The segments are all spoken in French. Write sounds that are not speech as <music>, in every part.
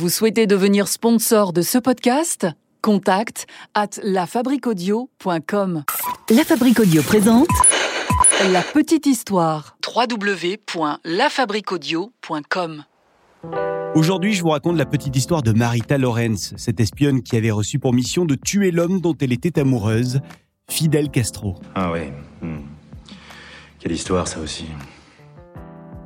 Vous souhaitez devenir sponsor de ce podcast? Contact at lafabriquaudio.com. La Fabrique Audio présente La Petite Histoire. www.lafabriquaudio.com. Aujourd'hui, je vous raconte la petite histoire de Marita Lorenz, cette espionne qui avait reçu pour mission de tuer l'homme dont elle était amoureuse, Fidel Castro. Ah ouais. hmm. Quelle histoire ça aussi.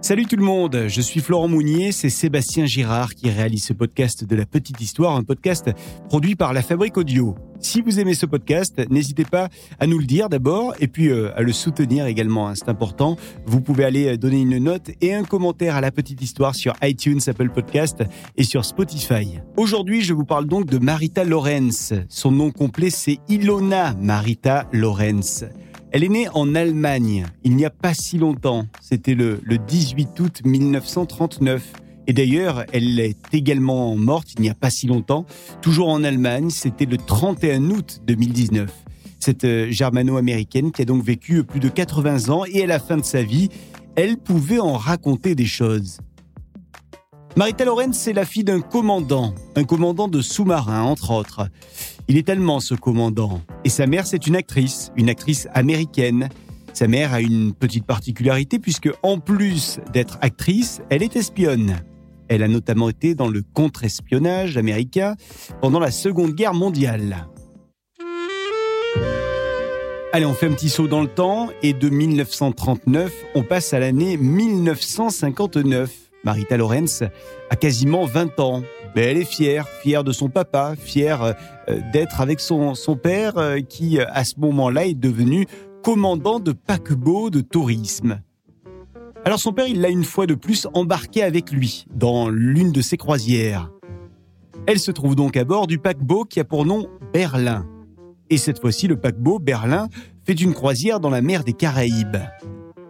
Salut tout le monde, je suis Florent Mounier, c'est Sébastien Girard qui réalise ce podcast de la petite histoire, un podcast produit par la Fabrique Audio. Si vous aimez ce podcast, n'hésitez pas à nous le dire d'abord et puis euh, à le soutenir également, hein, c'est important. Vous pouvez aller euh, donner une note et un commentaire à la petite histoire sur iTunes, Apple Podcast et sur Spotify. Aujourd'hui, je vous parle donc de Marita Lorenz. Son nom complet c'est Ilona Marita Lorenz. Elle est née en Allemagne il n'y a pas si longtemps. C'était le, le 18 août 1939. Et d'ailleurs, elle est également morte il n'y a pas si longtemps, toujours en Allemagne. C'était le 31 août 2019. Cette euh, germano-américaine qui a donc vécu plus de 80 ans et à la fin de sa vie, elle pouvait en raconter des choses. Marita Lorenz, c'est la fille d'un commandant, un commandant de sous-marin, entre autres. Il est allemand, ce commandant. Et sa mère, c'est une actrice, une actrice américaine. Sa mère a une petite particularité puisque, en plus d'être actrice, elle est espionne. Elle a notamment été dans le contre-espionnage américain pendant la Seconde Guerre mondiale. Allez, on fait un petit saut dans le temps et de 1939, on passe à l'année 1959. Marita Lorenz a quasiment 20 ans. Elle est fière, fière de son papa, fière euh, d'être avec son, son père euh, qui, euh, à ce moment-là, est devenu commandant de paquebot de tourisme. Alors son père, il l'a une fois de plus embarqué avec lui dans l'une de ses croisières. Elle se trouve donc à bord du paquebot qui a pour nom Berlin. Et cette fois-ci, le paquebot Berlin fait une croisière dans la mer des Caraïbes.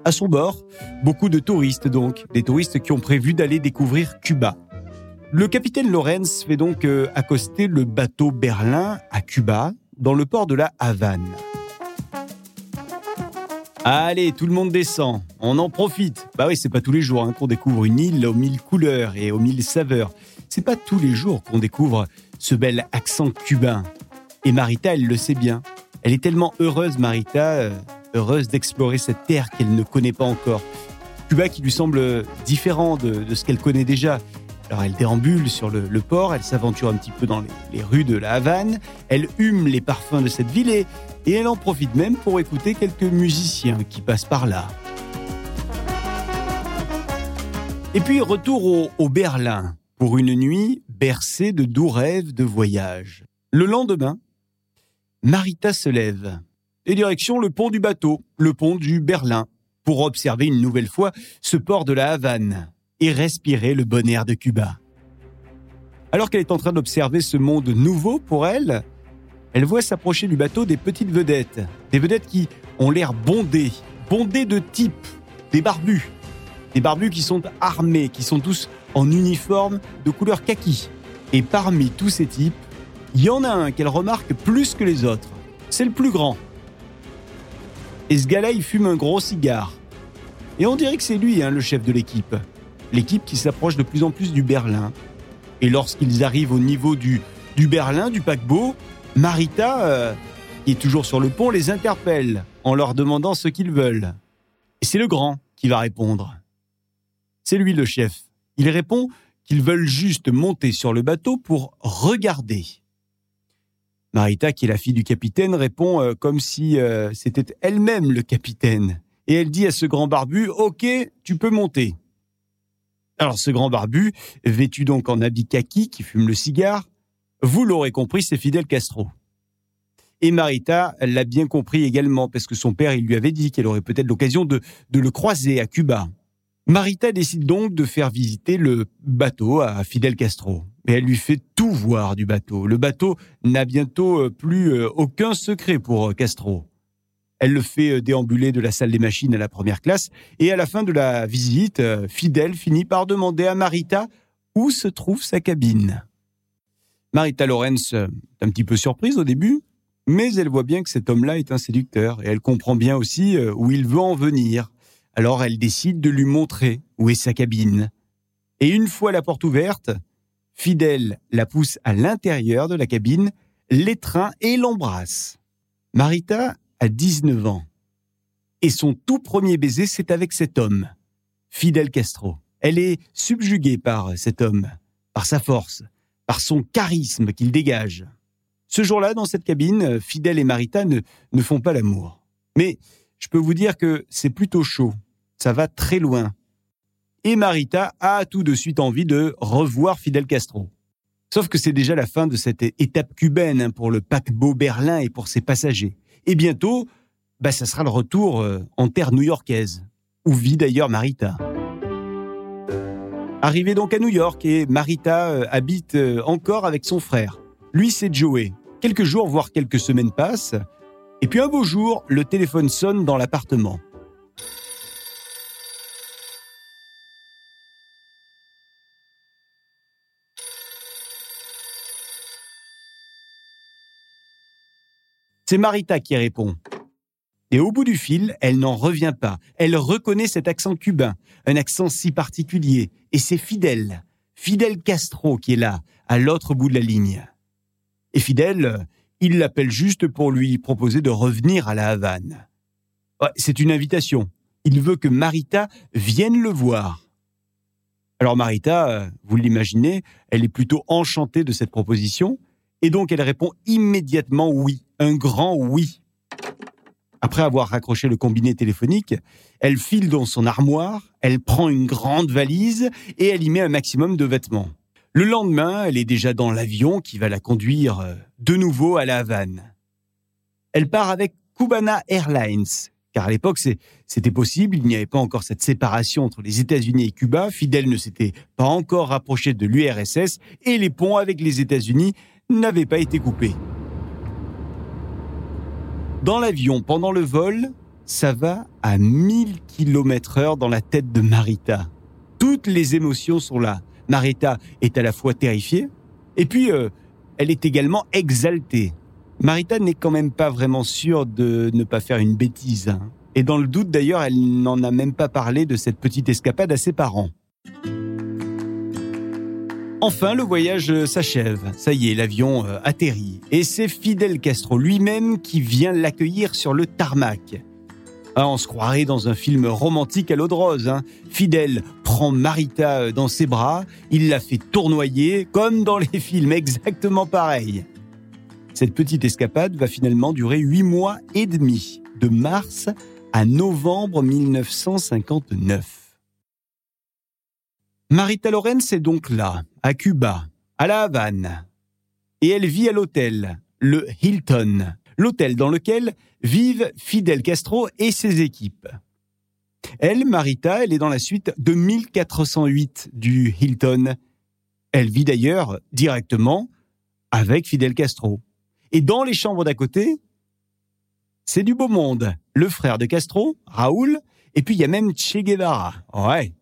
À son bord, beaucoup de touristes donc, des touristes qui ont prévu d'aller découvrir Cuba. Le capitaine Lorenz fait donc euh, accoster le bateau Berlin à Cuba, dans le port de la Havane. Allez, tout le monde descend, on en profite. Bah oui, c'est pas tous les jours hein, qu'on découvre une île aux mille couleurs et aux mille saveurs. C'est pas tous les jours qu'on découvre ce bel accent cubain. Et Marita, elle le sait bien. Elle est tellement heureuse, Marita, euh, heureuse d'explorer cette terre qu'elle ne connaît pas encore. Cuba qui lui semble différent de, de ce qu'elle connaît déjà. Alors elle déambule sur le, port, elle s'aventure un petit peu dans les, rues de la Havane, elle hume les parfums de cette ville et, elle en profite même pour écouter quelques musiciens qui passent par là. Et puis retour au Berlin pour une nuit bercée de doux rêves de voyage. Le lendemain, Marita se lève et direction le pont du bateau, le pont du Berlin, pour observer une nouvelle fois ce port de la Havane et respirer le bon air de Cuba. Alors qu'elle est en train d'observer ce monde nouveau pour elle, elle voit s'approcher du bateau des petites vedettes, des vedettes qui ont l'air bondées, bondées de types, des barbus, des barbus qui sont armés, qui sont tous en uniforme de couleur kaki. Et parmi tous ces types, il y en a un qu'elle remarque plus que les autres. C'est le plus grand. Et ce gars-là, il fume un gros cigare. Et on dirait que c'est lui, hein, le chef de l'équipe. L'équipe qui s'approche de plus en plus du Berlin. Et lorsqu'ils arrivent au niveau du, du Berlin, du paquebot, Marita, euh, qui est toujours sur le pont, les interpelle en leur demandant ce qu'ils veulent. Et c'est le grand qui va répondre. C'est lui le chef. Il répond qu'ils veulent juste monter sur le bateau pour regarder. Marita, qui est la fille du capitaine, répond euh, comme si euh, c'était elle-même le capitaine. Et elle dit à ce grand barbu, OK, tu peux monter. Alors ce grand barbu, vêtu donc en habit kaki, qui fume le cigare, vous l'aurez compris, c'est Fidel Castro. Et Marita l'a bien compris également, parce que son père, il lui avait dit qu'elle aurait peut-être l'occasion de, de le croiser à Cuba. Marita décide donc de faire visiter le bateau à Fidel Castro. Et elle lui fait tout voir du bateau. Le bateau n'a bientôt euh, plus euh, aucun secret pour euh, Castro. Elle le fait déambuler de la salle des machines à la première classe. Et à la fin de la visite, Fidel finit par demander à Marita où se trouve sa cabine. Marita Lorenz est un petit peu surprise au début, mais elle voit bien que cet homme-là est un séducteur et elle comprend bien aussi où il veut en venir. Alors elle décide de lui montrer où est sa cabine. Et une fois la porte ouverte, Fidèle la pousse à l'intérieur de la cabine, l'étreint et l'embrasse. Marita a 19 ans. Et son tout premier baiser, c'est avec cet homme, Fidel Castro. Elle est subjuguée par cet homme, par sa force, par son charisme qu'il dégage. Ce jour-là, dans cette cabine, Fidel et Marita ne, ne font pas l'amour. Mais je peux vous dire que c'est plutôt chaud. Ça va très loin et Marita a tout de suite envie de revoir Fidel Castro. Sauf que c'est déjà la fin de cette étape cubaine hein, pour le paquebot Berlin et pour ses passagers. Et bientôt, bah, ça sera le retour euh, en terre new-yorkaise, où vit d'ailleurs Marita. Arrivé donc à New York et Marita euh, habite euh, encore avec son frère. Lui, c'est Joey. Quelques jours, voire quelques semaines passent. Et puis un beau jour, le téléphone sonne dans l'appartement. C'est Marita qui répond. Et au bout du fil, elle n'en revient pas. Elle reconnaît cet accent cubain, un accent si particulier. Et c'est Fidel, Fidel Castro qui est là, à l'autre bout de la ligne. Et Fidel, il l'appelle juste pour lui proposer de revenir à la Havane. c'est une invitation. Il veut que Marita vienne le voir. Alors Marita, vous l'imaginez, elle est plutôt enchantée de cette proposition, et donc elle répond immédiatement oui un grand oui. Après avoir raccroché le combiné téléphonique, elle file dans son armoire, elle prend une grande valise et elle y met un maximum de vêtements. Le lendemain, elle est déjà dans l'avion qui va la conduire euh, de nouveau à La Havane. Elle part avec Cubana Airlines, car à l'époque c'était possible, il n'y avait pas encore cette séparation entre les États-Unis et Cuba, Fidel ne s'était pas encore rapproché de l'URSS et les ponts avec les États-Unis n'avaient pas été coupés. Dans l'avion, pendant le vol, ça va à 1000 km heure dans la tête de Marita. Toutes les émotions sont là. Marita est à la fois terrifiée, et puis euh, elle est également exaltée. Marita n'est quand même pas vraiment sûre de ne pas faire une bêtise. Hein. Et dans le doute d'ailleurs, elle n'en a même pas parlé de cette petite escapade à ses parents. Enfin, le voyage euh, s'achève. Ça y est, l'avion euh, atterrit. Et c'est Fidel Castro lui-même qui vient l'accueillir sur le tarmac. Ah, on se croirait dans un film romantique à l'eau de rose. Hein. Fidel prend Marita euh, dans ses bras, il la fait tournoyer, comme dans les <laughs> films, exactement pareil. Cette petite escapade va finalement durer huit mois et demi, de mars à novembre 1959. Marita Lorenz est donc là, à Cuba, à La Havane. Et elle vit à l'hôtel, le Hilton, l'hôtel dans lequel vivent Fidel Castro et ses équipes. Elle, Marita, elle est dans la suite de 1408 du Hilton. Elle vit d'ailleurs directement avec Fidel Castro. Et dans les chambres d'à côté, c'est du beau monde. Le frère de Castro, Raoul, et puis il y a même Che Guevara. Ouais.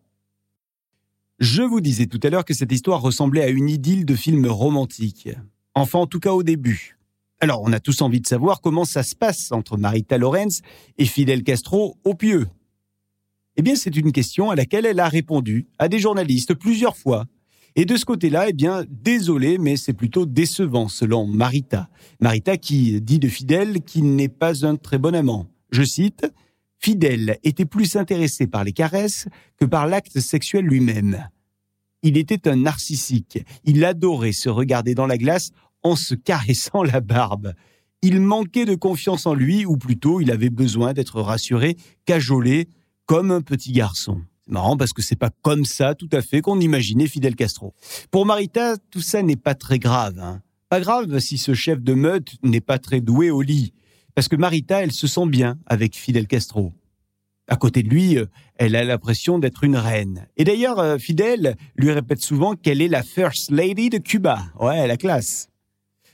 Je vous disais tout à l'heure que cette histoire ressemblait à une idylle de film romantique. Enfin, en tout cas au début. Alors, on a tous envie de savoir comment ça se passe entre Marita Lorenz et Fidel Castro au pieu. Eh bien, c'est une question à laquelle elle a répondu à des journalistes plusieurs fois. Et de ce côté-là, eh bien, désolé, mais c'est plutôt décevant selon Marita. Marita qui dit de Fidel qu'il n'est pas un très bon amant. Je cite, Fidel était plus intéressé par les caresses que par l'acte sexuel lui-même. Il était un narcissique. Il adorait se regarder dans la glace en se caressant la barbe. Il manquait de confiance en lui, ou plutôt il avait besoin d'être rassuré, cajolé, comme un petit garçon. C'est marrant parce que c'est pas comme ça tout à fait qu'on imaginait Fidel Castro. Pour Marita, tout ça n'est pas très grave. Hein. Pas grave si ce chef de meute n'est pas très doué au lit. Parce que Marita, elle se sent bien avec Fidel Castro. À côté de lui, euh, elle a l'impression d'être une reine. Et d'ailleurs, euh, Fidel lui répète souvent qu'elle est la First Lady de Cuba. Ouais, la classe.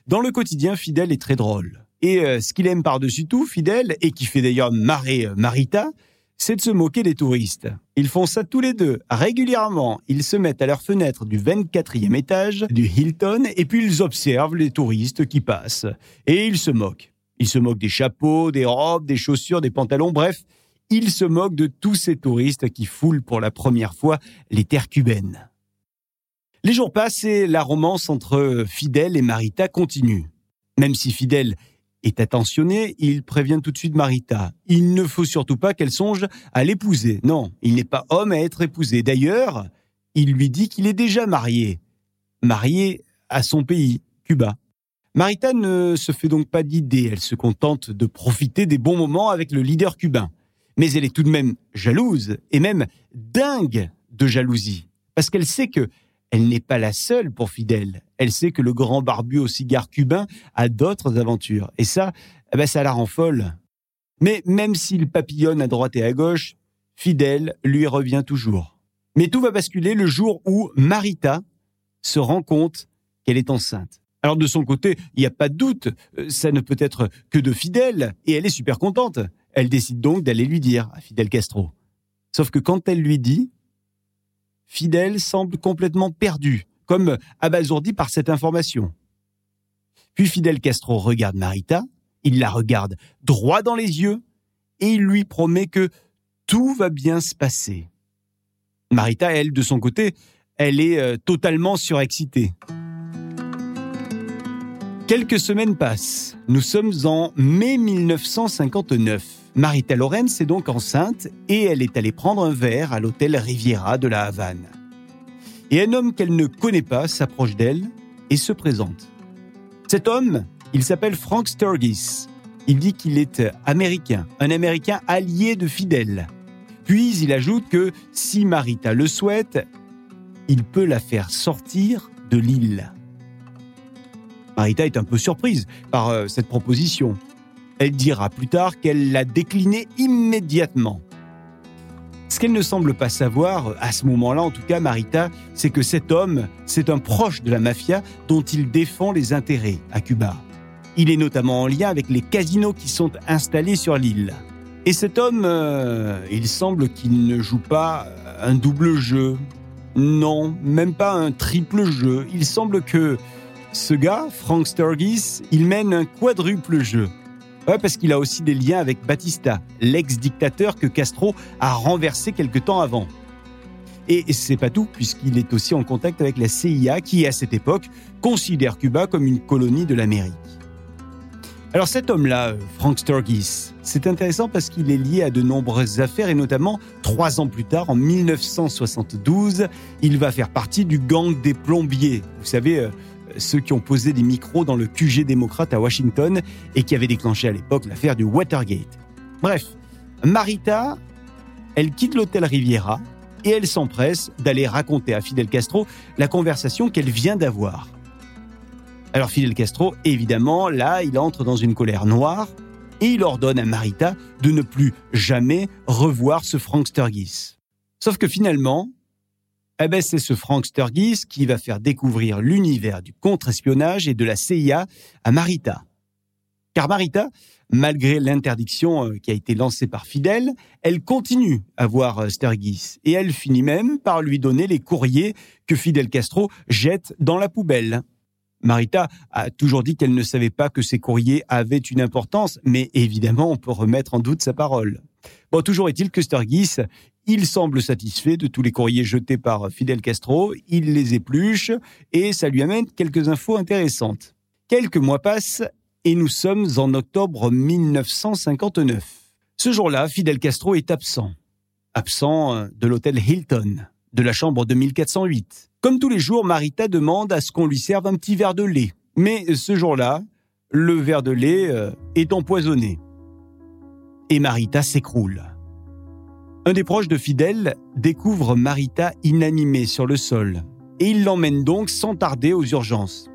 Dans le quotidien, Fidel est très drôle. Et euh, ce qu'il aime par-dessus tout, Fidel, et qui fait d'ailleurs marrer Marita, c'est de se moquer des touristes. Ils font ça tous les deux, régulièrement. Ils se mettent à leur fenêtre du 24e étage du Hilton et puis ils observent les touristes qui passent. Et ils se moquent. Ils se moquent des chapeaux, des robes, des chaussures, des pantalons, bref, ils se moquent de tous ces touristes qui foulent pour la première fois les terres cubaines. Les jours passent et la romance entre Fidel et Marita continue. Même si Fidel est attentionné, il prévient tout de suite Marita. Il ne faut surtout pas qu'elle songe à l'épouser. Non, il n'est pas homme à être épousé. D'ailleurs, il lui dit qu'il est déjà marié. Marié à son pays, Cuba. Marita ne se fait donc pas d'idée, elle se contente de profiter des bons moments avec le leader cubain. Mais elle est tout de même jalouse, et même dingue de jalousie, parce qu'elle sait que elle n'est pas la seule pour Fidel. Elle sait que le grand barbu au cigare cubain a d'autres aventures. Et ça, eh ben, ça la rend folle. Mais même s'il papillonne à droite et à gauche, Fidel lui revient toujours. Mais tout va basculer le jour où Marita se rend compte qu'elle est enceinte. Alors de son côté, il n'y a pas de doute, euh, ça ne peut être que de Fidel, et elle est super contente. Elle décide donc d'aller lui dire à Fidel Castro. Sauf que quand elle lui dit, Fidel semble complètement perdu, comme abasourdi par cette information. Puis Fidel Castro regarde Marita, il la regarde droit dans les yeux, et il lui promet que tout va bien se passer. Marita, elle, de son côté, elle est euh, totalement surexcitée. Quelques semaines passent. Nous sommes en mai 1959. Marita Lorenz est donc enceinte et elle est allée prendre un verre à l'hôtel Riviera de la Havane. Et un homme qu'elle ne connaît pas s'approche d'elle et se présente. Cet homme, il s'appelle Frank Sturgis. Il dit qu'il est américain, un américain allié de Fidel. Puis il ajoute que si Marita le souhaite, il peut la faire sortir de l'île. Marita est un peu surprise par euh, cette proposition. Elle dira plus tard qu'elle l'a déclinée immédiatement. Ce qu'elle ne semble pas savoir, à ce moment-là en tout cas, Marita, c'est que cet homme, c'est un proche de la mafia dont il défend les intérêts à Cuba. Il est notamment en lien avec les casinos qui sont installés sur l'île. Et cet homme, euh, il semble qu'il ne joue pas un double jeu. Non, même pas un triple jeu. Il semble que ce gars, Frank Sturgis, il mène un quadruple jeu. Ouais, parce qu'il a aussi des liens avec Batista, l'ex-dictateur que Castro a renversé quelque temps avant. Et c'est pas tout, puisqu'il est aussi en contact avec la CIA, qui à cette époque considère Cuba comme une colonie de l'Amérique. Alors cet homme-là, Frank Sturgis, c'est intéressant parce qu'il est lié à de nombreuses affaires et notamment trois ans plus tard, en 1972, il va faire partie du gang des plombiers. Vous savez, euh, ceux qui ont posé des micros dans le QG démocrate à Washington et qui avaient déclenché à l'époque l'affaire du Watergate. Bref, Marita, elle quitte l'hôtel Riviera et elle s'empresse d'aller raconter à Fidel Castro la conversation qu'elle vient d'avoir. Alors Fidel Castro, évidemment, là, il entre dans une colère noire et il ordonne à Marita de ne plus jamais revoir ce Frank Sturgis. Sauf que finalement, eh ben, c'est ce Frank Sturgis qui va faire découvrir l'univers du contre-espionnage et de la CIA à Marita. Car Marita, malgré l'interdiction euh, qui a été lancée par Fidel, elle continue à voir euh, Sturgis et elle finit même par lui donner les courriers que Fidel Castro jette dans la poubelle. Marita a toujours dit qu'elle ne savait pas que ces courriers avaient une importance, mais évidemment, on peut remettre en doute sa parole. Bon, toujours est-il que Sturgis, il semble satisfait de tous les courriers jetés par Fidel Castro, il les épluche et ça lui amène quelques infos intéressantes. Quelques mois passent et nous sommes en octobre 1959. Ce jour-là, Fidel Castro est absent. Absent euh, de l'hôtel Hilton, de la chambre 2408. Comme tous les jours, Marita demande à ce qu'on lui serve un petit verre de lait. Mais ce jour-là, le verre de lait euh, est empoisonné. Et Marita s'écroule. Un des proches de Fidel découvre Marita inanimée sur le sol et il l'emmène donc sans tarder aux urgences.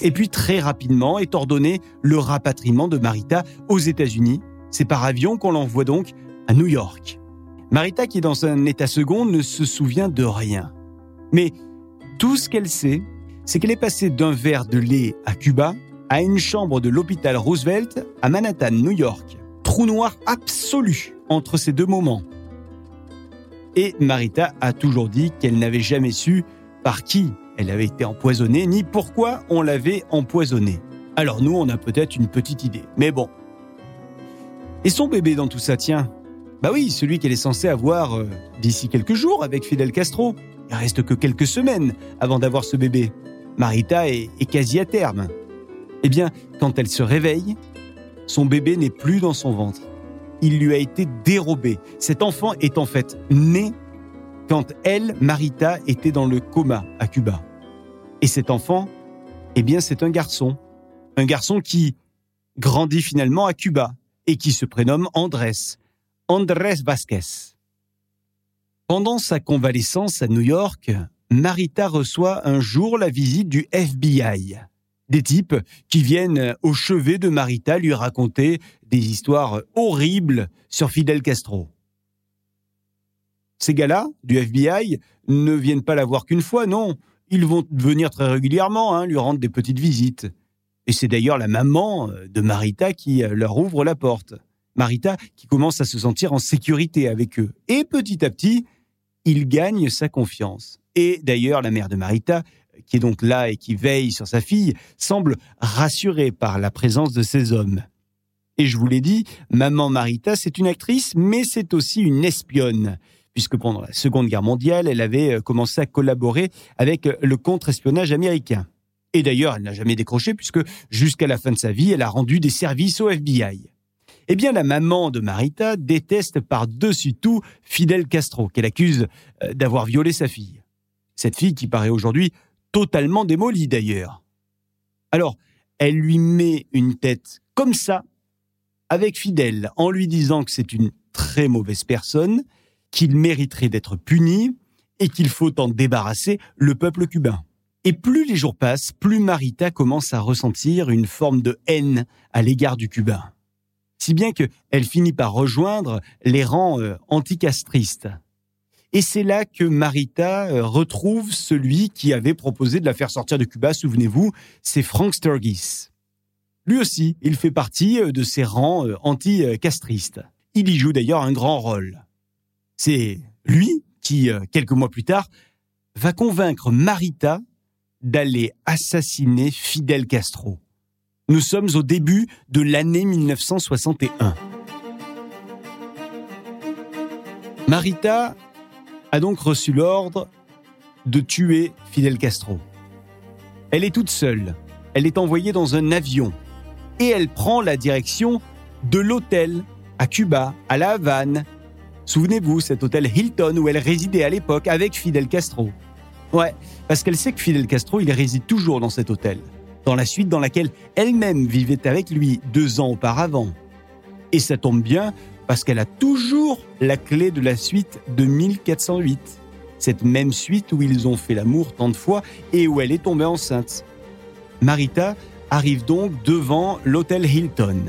Et puis très rapidement est ordonné le rapatriement de Marita aux États-Unis. C'est par avion qu'on l'envoie donc à New York. Marita, qui est dans un état second, ne se souvient de rien. Mais tout ce qu'elle sait, c'est qu'elle est passée d'un verre de lait à Cuba à une chambre de l'hôpital Roosevelt à Manhattan, New York. Trou noir absolu entre ces deux moments. Et Marita a toujours dit qu'elle n'avait jamais su par qui elle avait été empoisonnée, ni pourquoi on l'avait empoisonnée. Alors nous, on a peut-être une petite idée. Mais bon. Et son bébé dans tout ça, tiens Bah oui, celui qu'elle est censée avoir euh, d'ici quelques jours avec Fidel Castro. Il reste que quelques semaines avant d'avoir ce bébé. Marita est, est quasi à terme. Eh bien, quand elle se réveille, son bébé n'est plus dans son ventre. Il lui a été dérobé. Cet enfant est en fait né quand elle, Marita, était dans le coma à Cuba. Et cet enfant, eh bien, c'est un garçon. Un garçon qui grandit finalement à Cuba et qui se prénomme Andrés. Andrés Vasquez. Pendant sa convalescence à New York, Marita reçoit un jour la visite du FBI. Des types qui viennent au chevet de Marita lui raconter des histoires horribles sur Fidel Castro. Ces gars-là, du FBI, ne viennent pas la voir qu'une fois, non. Ils vont venir très régulièrement, hein, lui rendre des petites visites. Et c'est d'ailleurs la maman de Marita qui leur ouvre la porte. Marita qui commence à se sentir en sécurité avec eux. Et petit à petit, il gagne sa confiance. Et d'ailleurs, la mère de Marita, qui est donc là et qui veille sur sa fille, semble rassurée par la présence de ces hommes. Et je vous l'ai dit, maman Marita, c'est une actrice, mais c'est aussi une espionne, puisque pendant la Seconde Guerre mondiale, elle avait euh, commencé à collaborer avec le contre-espionnage américain. Et d'ailleurs, elle n'a jamais décroché, puisque jusqu'à la fin de sa vie, elle a rendu des services au FBI. Eh bien, la maman de Marita déteste par-dessus tout Fidel Castro, qu'elle accuse euh, d'avoir violé sa fille. Cette fille qui paraît aujourd'hui totalement démolie d'ailleurs. Alors, elle lui met une tête comme ça, avec Fidel, en lui disant que c'est une très mauvaise personne, qu'il mériterait d'être puni et qu'il faut en débarrasser le peuple cubain. Et plus les jours passent, plus Marita commence à ressentir une forme de haine à l'égard du Cubain si bien qu'elle finit par rejoindre les rangs euh, anticastristes. Et c'est là que Marita euh, retrouve celui qui avait proposé de la faire sortir de Cuba, souvenez-vous, c'est Frank Sturgis. Lui aussi, il fait partie euh, de ces rangs anticastristes. Il y joue d'ailleurs un grand rôle. C'est lui qui, quelques mois plus tard, va convaincre Marita d'aller assassiner Fidel Castro. Nous sommes au début de l'année 1961. Marita a donc reçu l'ordre de tuer Fidel Castro. Elle est toute seule. Elle est envoyée dans un avion et elle prend la direction de l'hôtel à Cuba, à La Havane. Souvenez-vous, cet hôtel Hilton où elle résidait à l'époque avec Fidel Castro. Ouais, parce qu'elle sait que Fidel Castro, il réside toujours dans cet hôtel dans la suite dans laquelle elle-même vivait avec lui deux ans auparavant. Et ça tombe bien parce qu'elle a toujours la clé de la suite de 1408, cette même suite où ils ont fait l'amour tant de fois et où elle est tombée enceinte. Marita arrive donc devant l'hôtel Hilton.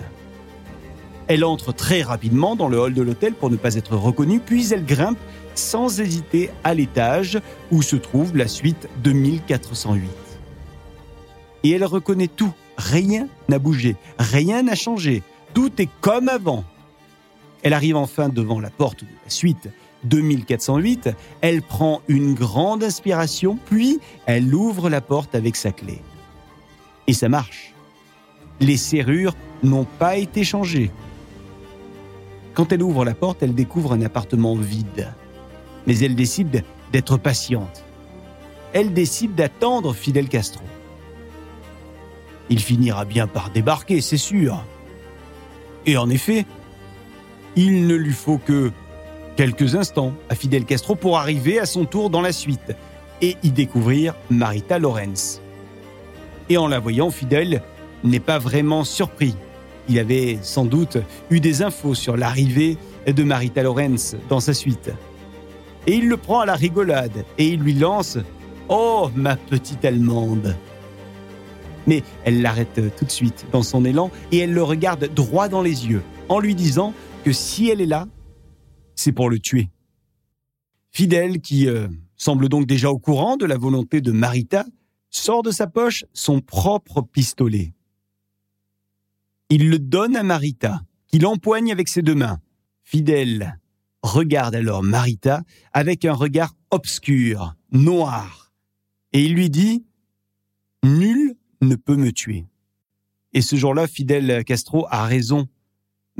Elle entre très rapidement dans le hall de l'hôtel pour ne pas être reconnue, puis elle grimpe sans hésiter à l'étage où se trouve la suite de 1408 et elle reconnaît tout. Rien n'a bougé, rien n'a changé, tout est comme avant. Elle arrive enfin devant la porte de la suite 2408, elle prend une grande inspiration, puis elle ouvre la porte avec sa clé. Et ça marche. Les serrures n'ont pas été changées. Quand elle ouvre la porte, elle découvre un appartement vide. Mais elle décide d'être patiente. Elle décide d'attendre Fidel Castro. Il finira bien par débarquer, c'est sûr. Et en effet, il ne lui faut que quelques instants à Fidel Castro pour arriver à son tour dans la suite et y découvrir Marita Lorenz. Et en la voyant, Fidel n'est pas vraiment surpris. Il avait sans doute eu des infos sur l'arrivée de Marita Lorenz dans sa suite. Et il le prend à la rigolade et il lui lance ⁇ Oh, ma petite Allemande !⁇ mais elle l'arrête tout de suite dans son élan et elle le regarde droit dans les yeux en lui disant que si elle est là, c'est pour le tuer. Fidèle, qui euh, semble donc déjà au courant de la volonté de Marita, sort de sa poche son propre pistolet. Il le donne à Marita, qui l'empoigne avec ses deux mains. Fidèle regarde alors Marita avec un regard obscur, noir, et il lui dit Nul ne peut me tuer. Et ce jour-là, Fidel Castro a raison.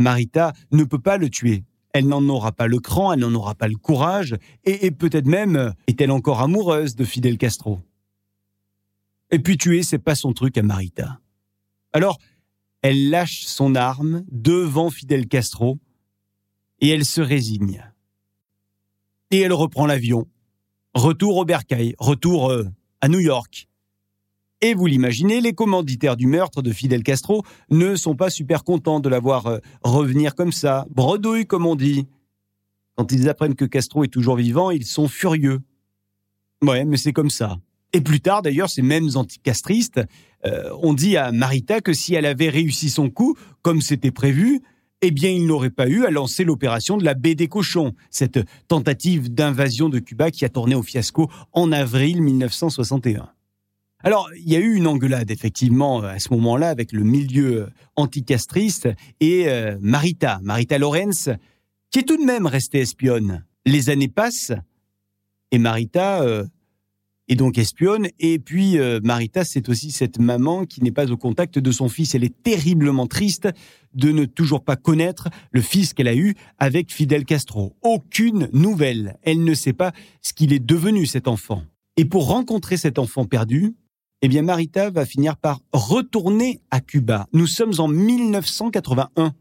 Marita ne peut pas le tuer. Elle n'en aura pas le cran, elle n'en aura pas le courage, et, peut-être même est-elle encore amoureuse de Fidel Castro. Et puis tuer, c'est pas son truc à Marita. Alors, elle lâche son arme devant Fidel Castro et elle se résigne. Et elle reprend l'avion. Retour au Bercail, retour euh, à New York. Et vous l'imaginez, les commanditaires du meurtre de Fidel Castro ne sont pas super contents de la voir euh, revenir comme ça, bredouille comme on dit. Quand ils apprennent que Castro est toujours vivant, ils sont furieux. Ouais, mais c'est comme ça. Et plus tard, d'ailleurs, ces mêmes anticastristes euh, ont dit à Marita que si elle avait réussi son coup, comme c'était prévu, eh bien, il n'aurait pas eu à lancer l'opération de la baie des cochons, cette tentative d'invasion de Cuba qui a tourné au fiasco en avril 1961. Alors, il y a eu une engueulade, effectivement, à ce moment-là, avec le milieu anticastriste et euh, Marita, Marita Lorenz, qui est tout de même restée espionne. Les années passent et Marita euh, est donc espionne. Et puis, euh, Marita, c'est aussi cette maman qui n'est pas au contact de son fils. Elle est terriblement triste de ne toujours pas connaître le fils qu'elle a eu avec Fidel Castro. Aucune nouvelle. Elle ne sait pas ce qu'il est devenu, cet enfant. Et pour rencontrer cet enfant perdu, eh bien Marita va finir par retourner à Cuba. Nous sommes en 1981.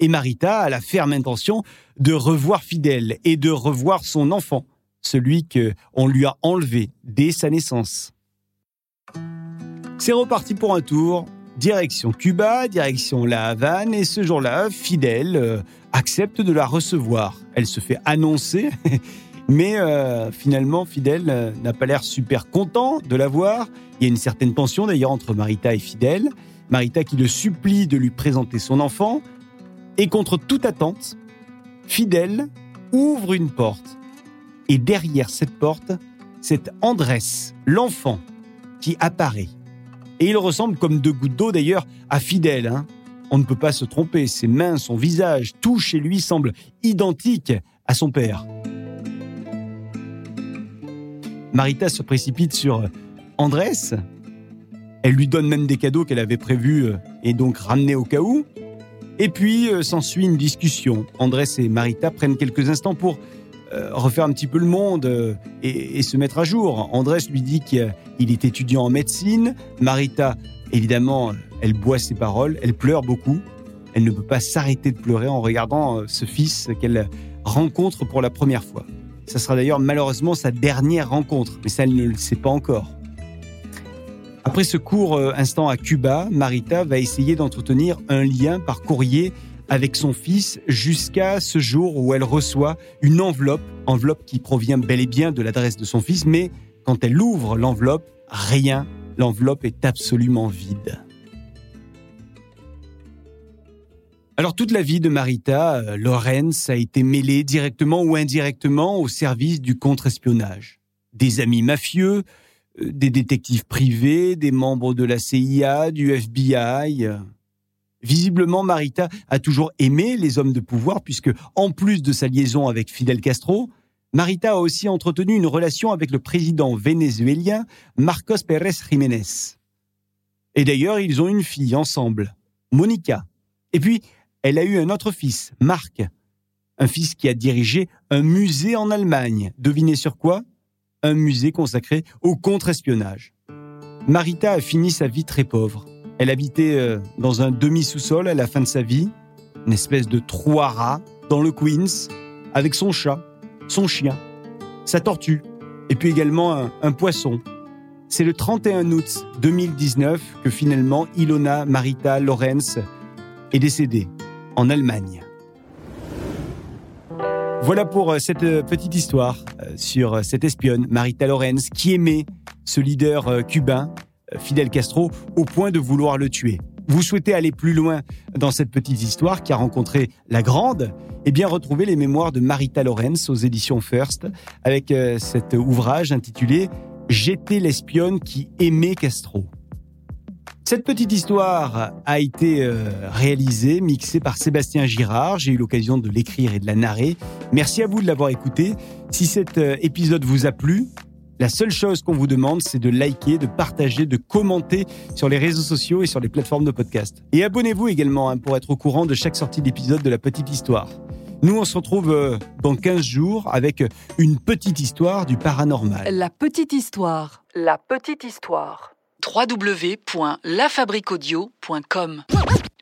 Et Marita a la ferme intention de revoir Fidel et de revoir son enfant, celui qu'on lui a enlevé dès sa naissance. C'est reparti pour un tour, direction Cuba, direction La Havane, et ce jour-là, Fidel euh, accepte de la recevoir. Elle se fait annoncer <laughs> mais euh, finalement, Fidel euh, n'a pas l'air super content de la voir. Il y a une certaine tension d'ailleurs entre Marita et Fidel. Marita qui le supplie de lui présenter son enfant. Et contre toute attente, Fidel ouvre une porte. Et derrière cette porte, c'est Andrés, l'enfant, qui apparaît. Et il ressemble comme deux gouttes d'eau d'ailleurs à Fidel. Hein. On ne peut pas se tromper, ses mains, son visage, tout chez lui semble identique à son père. Marita se précipite sur euh, Andrés. Elle lui donne même des cadeaux qu'elle avait prévus euh, et donc ramenés au cas où. Et puis euh, s'ensuit une discussion. Andrés et Marita prennent quelques instants pour refaire un petit peu le monde et, se mettre à jour. Andrés lui dit qu'il est étudiant en médecine. Marita, évidemment, elle boit ses paroles, elle pleure beaucoup. Elle ne peut pas s'arrêter de pleurer en regardant ce fils qu'elle rencontre pour la première fois. Ça sera d'ailleurs malheureusement sa dernière rencontre, mais ça, elle ne le sait pas encore. Après ce court euh, instant à Cuba, Marita va essayer d'entretenir un lien par courrier avec son fils jusqu'à ce jour où elle reçoit une enveloppe, enveloppe qui provient bel et bien de l'adresse de son fils, mais quand elle ouvre l'enveloppe, rien, l'enveloppe est absolument vide. Alors toute la vie de Marita, euh, Lorenz a été mêlée directement ou indirectement au service du contre-espionnage. Des amis mafieux, euh, des détectives privés, des membres de la CIA, du FBI. Visiblement, Marita a toujours aimé les hommes de pouvoir puisque, en plus de sa liaison avec Fidel Castro, Marita a aussi entretenu une relation avec le président vénézuélien Marcos Pérez Jiménez. Et d'ailleurs, ils ont une fille ensemble, Monica. Et puis, elle a eu un autre fils, Marc. Un fils qui a dirigé un musée en Allemagne. Devinez sur quoi? Un musée consacré au contre-espionnage. Marita a fini sa vie très pauvre. Elle habitait euh, dans un demi-sous-sol à la fin de sa vie, une espèce de trois rats dans le Queens, avec son chat, son chien, sa tortue, et puis également un, un poisson. C'est le 31 août 2019 que finalement Ilona Marita Lorenz est décédée en Allemagne. Voilà pour euh, cette euh, petite histoire euh, sur cette espionne, Marita Lorenz, qui aimait ce leader cubain, Fidel Castro, au point de vouloir le tuer. Vous souhaitez aller plus loin dans cette petite histoire qui a rencontré la grande? Eh bien, retrouvez les mémoires de Marita Lorenz aux éditions First avec cet ouvrage intitulé J'étais l'espionne qui aimait Castro. Cette petite histoire a été euh, réalisée, mixée par Sébastien Girard. J'ai eu l'occasion de l'écrire et de la narrer. Merci à vous de l'avoir écouté. Si cet euh, épisode vous a plu, la seule chose qu'on vous demande, c'est de liker, de partager, de commenter sur les réseaux sociaux et sur les plateformes de podcast. Et abonnez-vous également hein, pour être au courant de chaque sortie d'épisode de la petite histoire. Nous, on se retrouve euh, dans 15 jours avec une petite histoire du paranormal. La petite histoire. La petite histoire. www.lafabriquaudio.com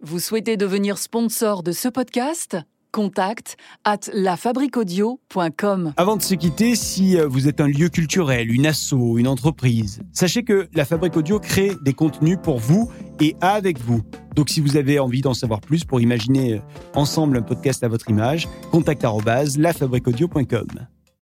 Vous souhaitez devenir sponsor de ce podcast? Contact at lafabriquaudio.com Avant de se quitter, si euh, vous êtes un lieu culturel, une asso, une entreprise, sachez que la Fabrique Audio crée des contenus pour vous et avec vous. Donc si vous avez envie d'en savoir plus pour imaginer euh, ensemble un podcast à votre image, contact@lafabriquaudio.com.